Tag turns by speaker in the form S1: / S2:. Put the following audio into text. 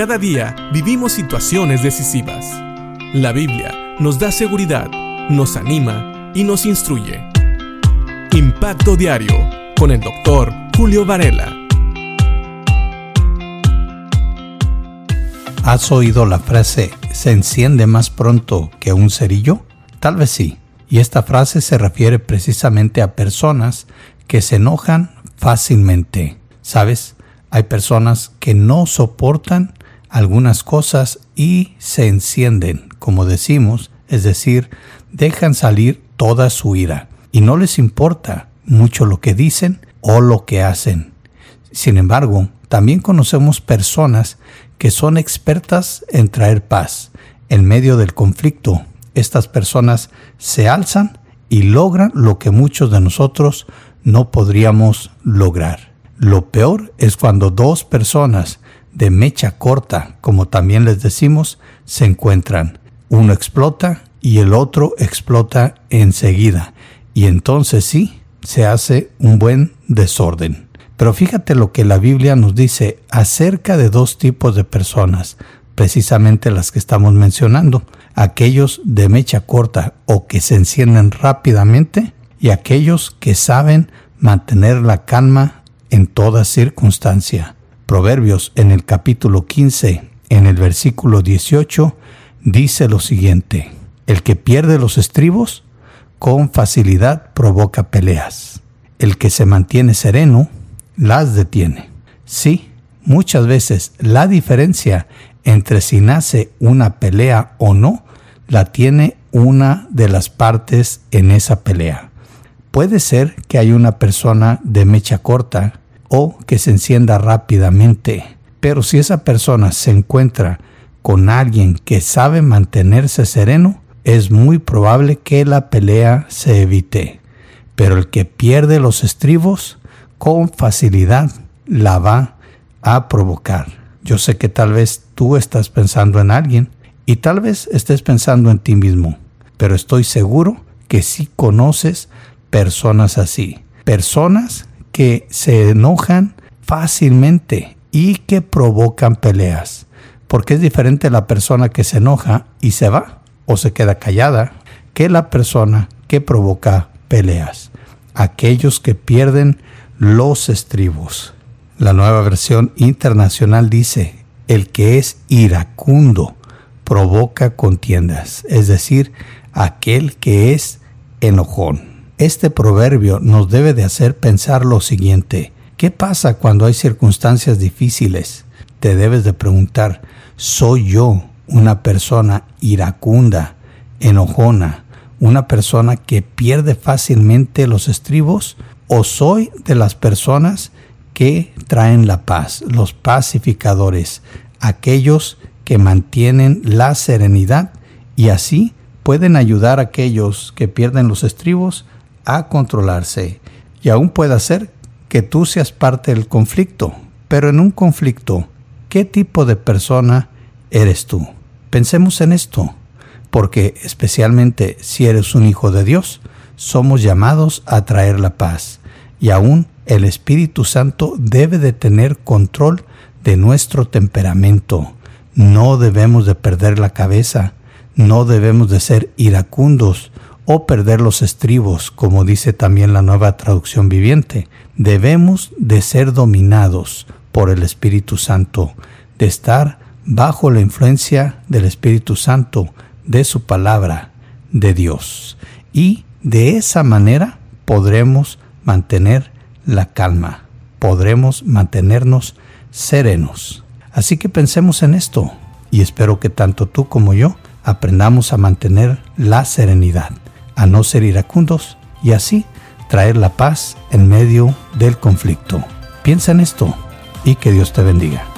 S1: Cada día vivimos situaciones decisivas. La Biblia nos da seguridad, nos anima y nos instruye. Impacto Diario con el doctor Julio Varela.
S2: ¿Has oído la frase se enciende más pronto que un cerillo? Tal vez sí. Y esta frase se refiere precisamente a personas que se enojan fácilmente. ¿Sabes? Hay personas que no soportan algunas cosas y se encienden, como decimos, es decir, dejan salir toda su ira y no les importa mucho lo que dicen o lo que hacen. Sin embargo, también conocemos personas que son expertas en traer paz. En medio del conflicto, estas personas se alzan y logran lo que muchos de nosotros no podríamos lograr. Lo peor es cuando dos personas de mecha corta, como también les decimos, se encuentran. Uno explota y el otro explota enseguida. Y entonces sí, se hace un buen desorden. Pero fíjate lo que la Biblia nos dice acerca de dos tipos de personas, precisamente las que estamos mencionando, aquellos de mecha corta o que se encienden rápidamente y aquellos que saben mantener la calma en toda circunstancia. Proverbios en el capítulo 15, en el versículo 18, dice lo siguiente, el que pierde los estribos con facilidad provoca peleas. El que se mantiene sereno las detiene. Sí, muchas veces la diferencia entre si nace una pelea o no la tiene una de las partes en esa pelea. Puede ser que hay una persona de mecha corta o que se encienda rápidamente. Pero si esa persona se encuentra con alguien que sabe mantenerse sereno, es muy probable que la pelea se evite. Pero el que pierde los estribos, con facilidad la va a provocar. Yo sé que tal vez tú estás pensando en alguien y tal vez estés pensando en ti mismo, pero estoy seguro que sí conoces personas así. Personas que se enojan fácilmente y que provocan peleas. Porque es diferente la persona que se enoja y se va o se queda callada que la persona que provoca peleas. Aquellos que pierden los estribos. La nueva versión internacional dice, el que es iracundo provoca contiendas, es decir, aquel que es enojón. Este proverbio nos debe de hacer pensar lo siguiente. ¿Qué pasa cuando hay circunstancias difíciles? Te debes de preguntar, ¿soy yo una persona iracunda, enojona, una persona que pierde fácilmente los estribos? ¿O soy de las personas que traen la paz, los pacificadores, aquellos que mantienen la serenidad y así pueden ayudar a aquellos que pierden los estribos a controlarse y aún puede ser que tú seas parte del conflicto. Pero en un conflicto, ¿qué tipo de persona eres tú? Pensemos en esto, porque especialmente si eres un hijo de Dios, somos llamados a traer la paz y aún el Espíritu Santo debe de tener control de nuestro temperamento. No debemos de perder la cabeza, no debemos de ser iracundos o perder los estribos, como dice también la nueva traducción viviente. Debemos de ser dominados por el Espíritu Santo, de estar bajo la influencia del Espíritu Santo, de su palabra, de Dios. Y de esa manera podremos mantener la calma, podremos mantenernos serenos. Así que pensemos en esto y espero que tanto tú como yo aprendamos a mantener la serenidad a no ser iracundos y así traer la paz en medio del conflicto. Piensa en esto y que Dios te bendiga.